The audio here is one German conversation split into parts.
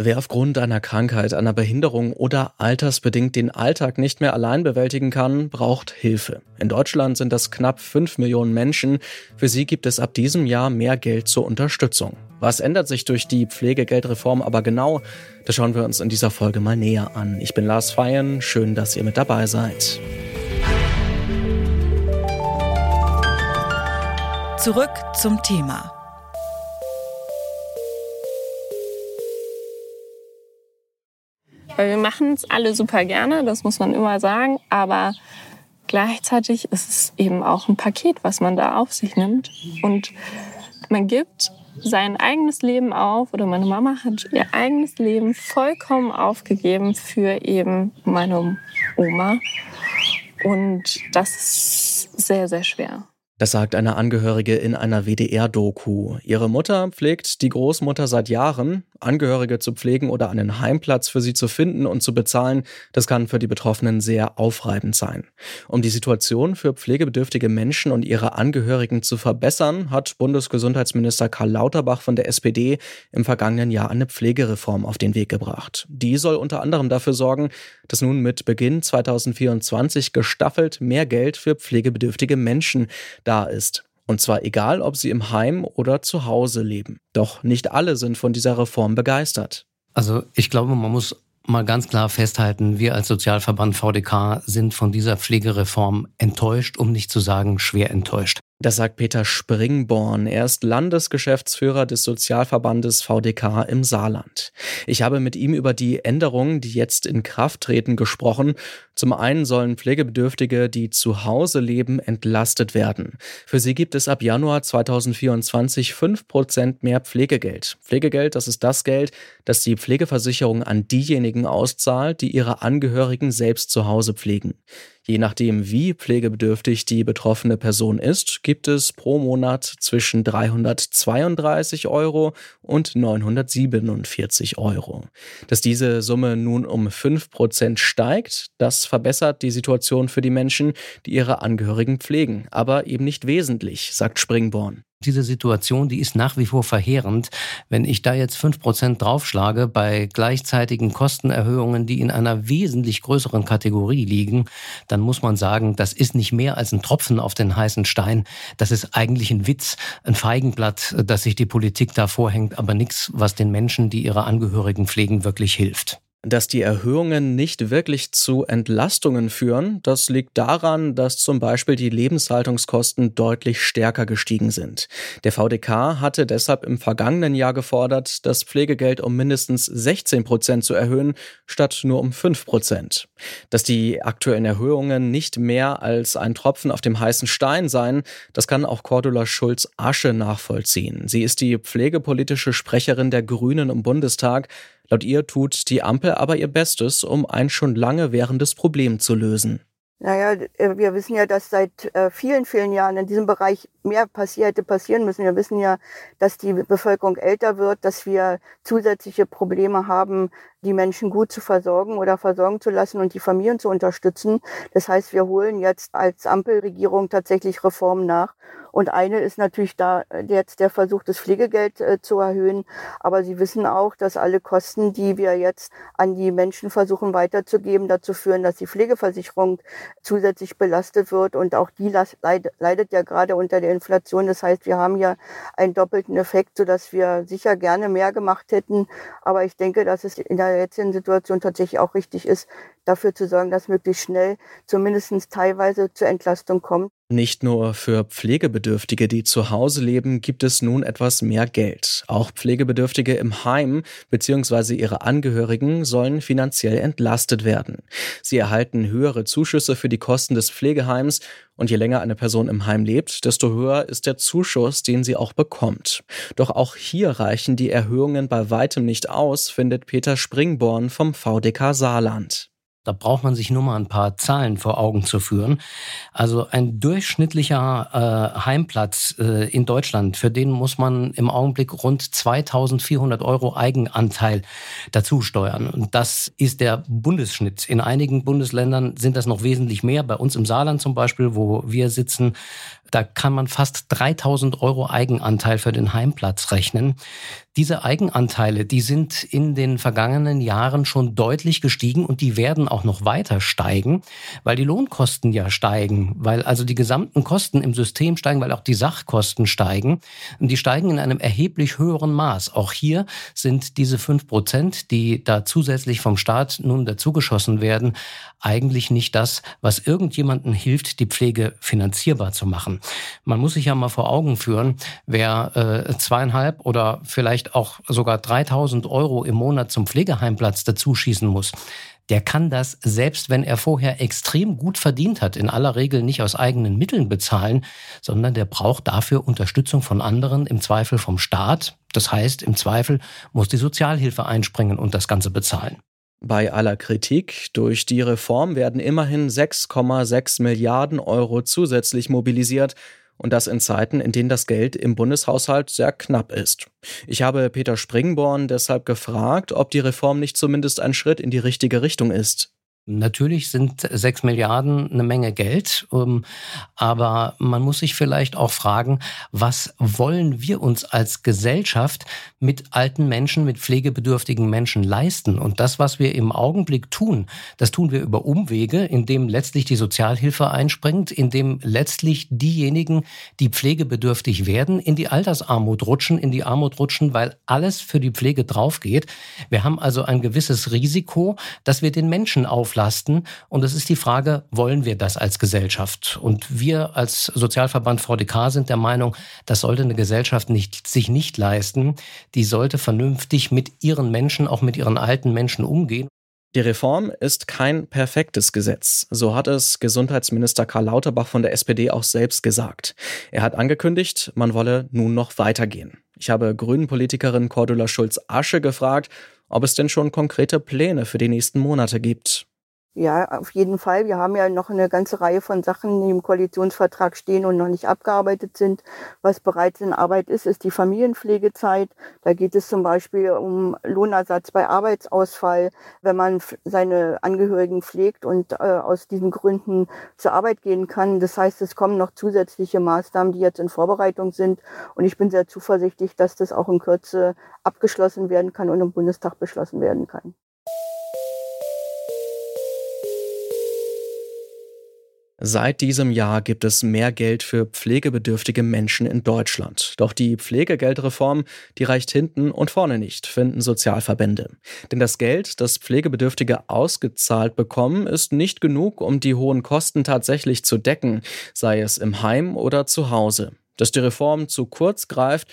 Wer aufgrund einer Krankheit, einer Behinderung oder altersbedingt den Alltag nicht mehr allein bewältigen kann, braucht Hilfe. In Deutschland sind das knapp fünf Millionen Menschen. Für sie gibt es ab diesem Jahr mehr Geld zur Unterstützung. Was ändert sich durch die Pflegegeldreform aber genau? Das schauen wir uns in dieser Folge mal näher an. Ich bin Lars Feyen. Schön, dass ihr mit dabei seid. Zurück zum Thema. Weil wir machen es alle super gerne, das muss man immer sagen, aber gleichzeitig ist es eben auch ein Paket, was man da auf sich nimmt. Und man gibt sein eigenes Leben auf oder meine Mama hat ihr eigenes Leben vollkommen aufgegeben für eben meine Oma. Und das ist sehr, sehr schwer. Das sagt eine Angehörige in einer WDR-Doku. Ihre Mutter pflegt die Großmutter seit Jahren. Angehörige zu pflegen oder einen Heimplatz für sie zu finden und zu bezahlen, das kann für die Betroffenen sehr aufreibend sein. Um die Situation für pflegebedürftige Menschen und ihre Angehörigen zu verbessern, hat Bundesgesundheitsminister Karl Lauterbach von der SPD im vergangenen Jahr eine Pflegereform auf den Weg gebracht. Die soll unter anderem dafür sorgen, dass nun mit Beginn 2024 gestaffelt mehr Geld für pflegebedürftige Menschen da ist. Und zwar egal, ob sie im Heim oder zu Hause leben. Doch nicht alle sind von dieser Reform begeistert. Also ich glaube, man muss mal ganz klar festhalten, wir als Sozialverband VDK sind von dieser Pflegereform enttäuscht, um nicht zu sagen schwer enttäuscht. Das sagt Peter Springborn. Er ist Landesgeschäftsführer des Sozialverbandes VDK im Saarland. Ich habe mit ihm über die Änderungen, die jetzt in Kraft treten, gesprochen. Zum einen sollen Pflegebedürftige, die zu Hause leben, entlastet werden. Für sie gibt es ab Januar 2024 fünf Prozent mehr Pflegegeld. Pflegegeld, das ist das Geld, das die Pflegeversicherung an diejenigen auszahlt, die ihre Angehörigen selbst zu Hause pflegen. Je nachdem, wie pflegebedürftig die betroffene Person ist, gibt es pro Monat zwischen 332 Euro und 947 Euro. Dass diese Summe nun um 5 Prozent steigt, das verbessert die Situation für die Menschen, die ihre Angehörigen pflegen, aber eben nicht wesentlich, sagt Springborn. Diese Situation, die ist nach wie vor verheerend. Wenn ich da jetzt fünf Prozent draufschlage bei gleichzeitigen Kostenerhöhungen, die in einer wesentlich größeren Kategorie liegen, dann muss man sagen, das ist nicht mehr als ein Tropfen auf den heißen Stein. Das ist eigentlich ein Witz, ein Feigenblatt, das sich die Politik da vorhängt, aber nichts, was den Menschen, die ihre Angehörigen pflegen, wirklich hilft. Dass die Erhöhungen nicht wirklich zu Entlastungen führen, das liegt daran, dass zum Beispiel die Lebenshaltungskosten deutlich stärker gestiegen sind. Der VDK hatte deshalb im vergangenen Jahr gefordert, das Pflegegeld um mindestens 16 Prozent zu erhöhen, statt nur um 5 Prozent. Dass die aktuellen Erhöhungen nicht mehr als ein Tropfen auf dem heißen Stein seien, das kann auch Cordula Schulz-Asche nachvollziehen. Sie ist die pflegepolitische Sprecherin der Grünen im Bundestag. Laut ihr tut die Ampel aber ihr Bestes, um ein schon lange währendes Problem zu lösen. Naja, äh, wir wissen ja, dass seit äh, vielen, vielen Jahren in diesem Bereich mehr passiert, hätte passieren müssen. Wir wissen ja, dass die Bevölkerung älter wird, dass wir zusätzliche Probleme haben, die Menschen gut zu versorgen oder versorgen zu lassen und die Familien zu unterstützen. Das heißt, wir holen jetzt als Ampelregierung tatsächlich Reformen nach. Und eine ist natürlich da äh, jetzt der Versuch, das Pflegegeld äh, zu erhöhen. Aber Sie wissen auch, dass alle Kosten, die wir jetzt an die Menschen versuchen weiterzugeben, dazu führen, dass die Pflegeversicherung zusätzlich belastet wird. Und auch die leidet ja gerade unter der Inflation. Das heißt, wir haben ja einen doppelten Effekt, sodass wir sicher gerne mehr gemacht hätten. Aber ich denke, dass es in der jetzigen Situation tatsächlich auch richtig ist, dafür zu sorgen, dass möglichst schnell zumindest teilweise zur Entlastung kommt. Nicht nur für Pflegebedürftige, die zu Hause leben, gibt es nun etwas mehr Geld. Auch Pflegebedürftige im Heim bzw. ihre Angehörigen sollen finanziell entlastet werden. Sie erhalten höhere Zuschüsse für die Kosten des Pflegeheims und je länger eine Person im Heim lebt, desto höher ist der Zuschuss, den sie auch bekommt. Doch auch hier reichen die Erhöhungen bei weitem nicht aus, findet Peter Springborn vom VDK Saarland. Da braucht man sich nur mal ein paar Zahlen vor Augen zu führen. Also ein durchschnittlicher äh, Heimplatz äh, in Deutschland, für den muss man im Augenblick rund 2400 Euro Eigenanteil dazu steuern. Und das ist der Bundesschnitt. In einigen Bundesländern sind das noch wesentlich mehr. Bei uns im Saarland zum Beispiel, wo wir sitzen, Da kann man fast 3000 Euro Eigenanteil für den Heimplatz rechnen. Diese Eigenanteile, die sind in den vergangenen Jahren schon deutlich gestiegen und die werden auch noch weiter steigen, weil die Lohnkosten ja steigen, weil also die gesamten Kosten im System steigen, weil auch die Sachkosten steigen. Und die steigen in einem erheblich höheren Maß. Auch hier sind diese fünf Prozent, die da zusätzlich vom Staat nun dazugeschossen werden, eigentlich nicht das, was irgendjemanden hilft, die Pflege finanzierbar zu machen. Man muss sich ja mal vor Augen führen, wer äh, zweieinhalb oder vielleicht auch sogar 3000 Euro im Monat zum Pflegeheimplatz dazuschießen muss, der kann das, selbst wenn er vorher extrem gut verdient hat, in aller Regel nicht aus eigenen Mitteln bezahlen, sondern der braucht dafür Unterstützung von anderen, im Zweifel vom Staat. Das heißt, im Zweifel muss die Sozialhilfe einspringen und das Ganze bezahlen. Bei aller Kritik durch die Reform werden immerhin 6,6 Milliarden Euro zusätzlich mobilisiert, und das in Zeiten, in denen das Geld im Bundeshaushalt sehr knapp ist. Ich habe Peter Springborn deshalb gefragt, ob die Reform nicht zumindest ein Schritt in die richtige Richtung ist. Natürlich sind sechs Milliarden eine Menge Geld, ähm, aber man muss sich vielleicht auch fragen, was wollen wir uns als Gesellschaft mit alten Menschen, mit pflegebedürftigen Menschen leisten? Und das, was wir im Augenblick tun, das tun wir über Umwege, indem letztlich die Sozialhilfe einspringt, indem letztlich diejenigen, die pflegebedürftig werden, in die Altersarmut rutschen, in die Armut rutschen, weil alles für die Pflege draufgeht. Wir haben also ein gewisses Risiko, dass wir den Menschen aufladen entlasten. Und es ist die Frage, wollen wir das als Gesellschaft? Und wir als Sozialverband VDK sind der Meinung, das sollte eine Gesellschaft nicht, sich nicht leisten. Die sollte vernünftig mit ihren Menschen, auch mit ihren alten Menschen umgehen. Die Reform ist kein perfektes Gesetz. So hat es Gesundheitsminister Karl Lauterbach von der SPD auch selbst gesagt. Er hat angekündigt, man wolle nun noch weitergehen. Ich habe Grünen-Politikerin Cordula Schulz-Asche gefragt, ob es denn schon konkrete Pläne für die nächsten Monate gibt. Ja, auf jeden Fall. Wir haben ja noch eine ganze Reihe von Sachen, die im Koalitionsvertrag stehen und noch nicht abgearbeitet sind. Was bereits in Arbeit ist, ist die Familienpflegezeit. Da geht es zum Beispiel um Lohnersatz bei Arbeitsausfall, wenn man seine Angehörigen pflegt und äh, aus diesen Gründen zur Arbeit gehen kann. Das heißt, es kommen noch zusätzliche Maßnahmen, die jetzt in Vorbereitung sind. Und ich bin sehr zuversichtlich, dass das auch in Kürze abgeschlossen werden kann und im Bundestag beschlossen werden kann. Seit diesem Jahr gibt es mehr Geld für pflegebedürftige Menschen in Deutschland. Doch die Pflegegeldreform, die reicht hinten und vorne nicht, finden Sozialverbände. Denn das Geld, das Pflegebedürftige ausgezahlt bekommen, ist nicht genug, um die hohen Kosten tatsächlich zu decken, sei es im Heim oder zu Hause. Dass die Reform zu kurz greift,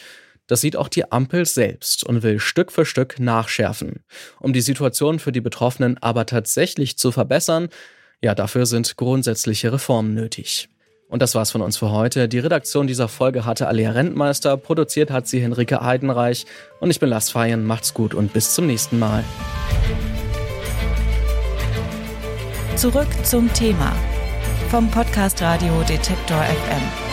das sieht auch die Ampel selbst und will Stück für Stück nachschärfen. Um die Situation für die Betroffenen aber tatsächlich zu verbessern, ja, dafür sind grundsätzliche Reformen nötig. Und das war's von uns für heute. Die Redaktion dieser Folge hatte Alea Rentmeister, produziert hat sie Henrike Heidenreich und ich bin Lars Feyen. Macht's gut und bis zum nächsten Mal. Zurück zum Thema vom Podcast Radio Detektor FM.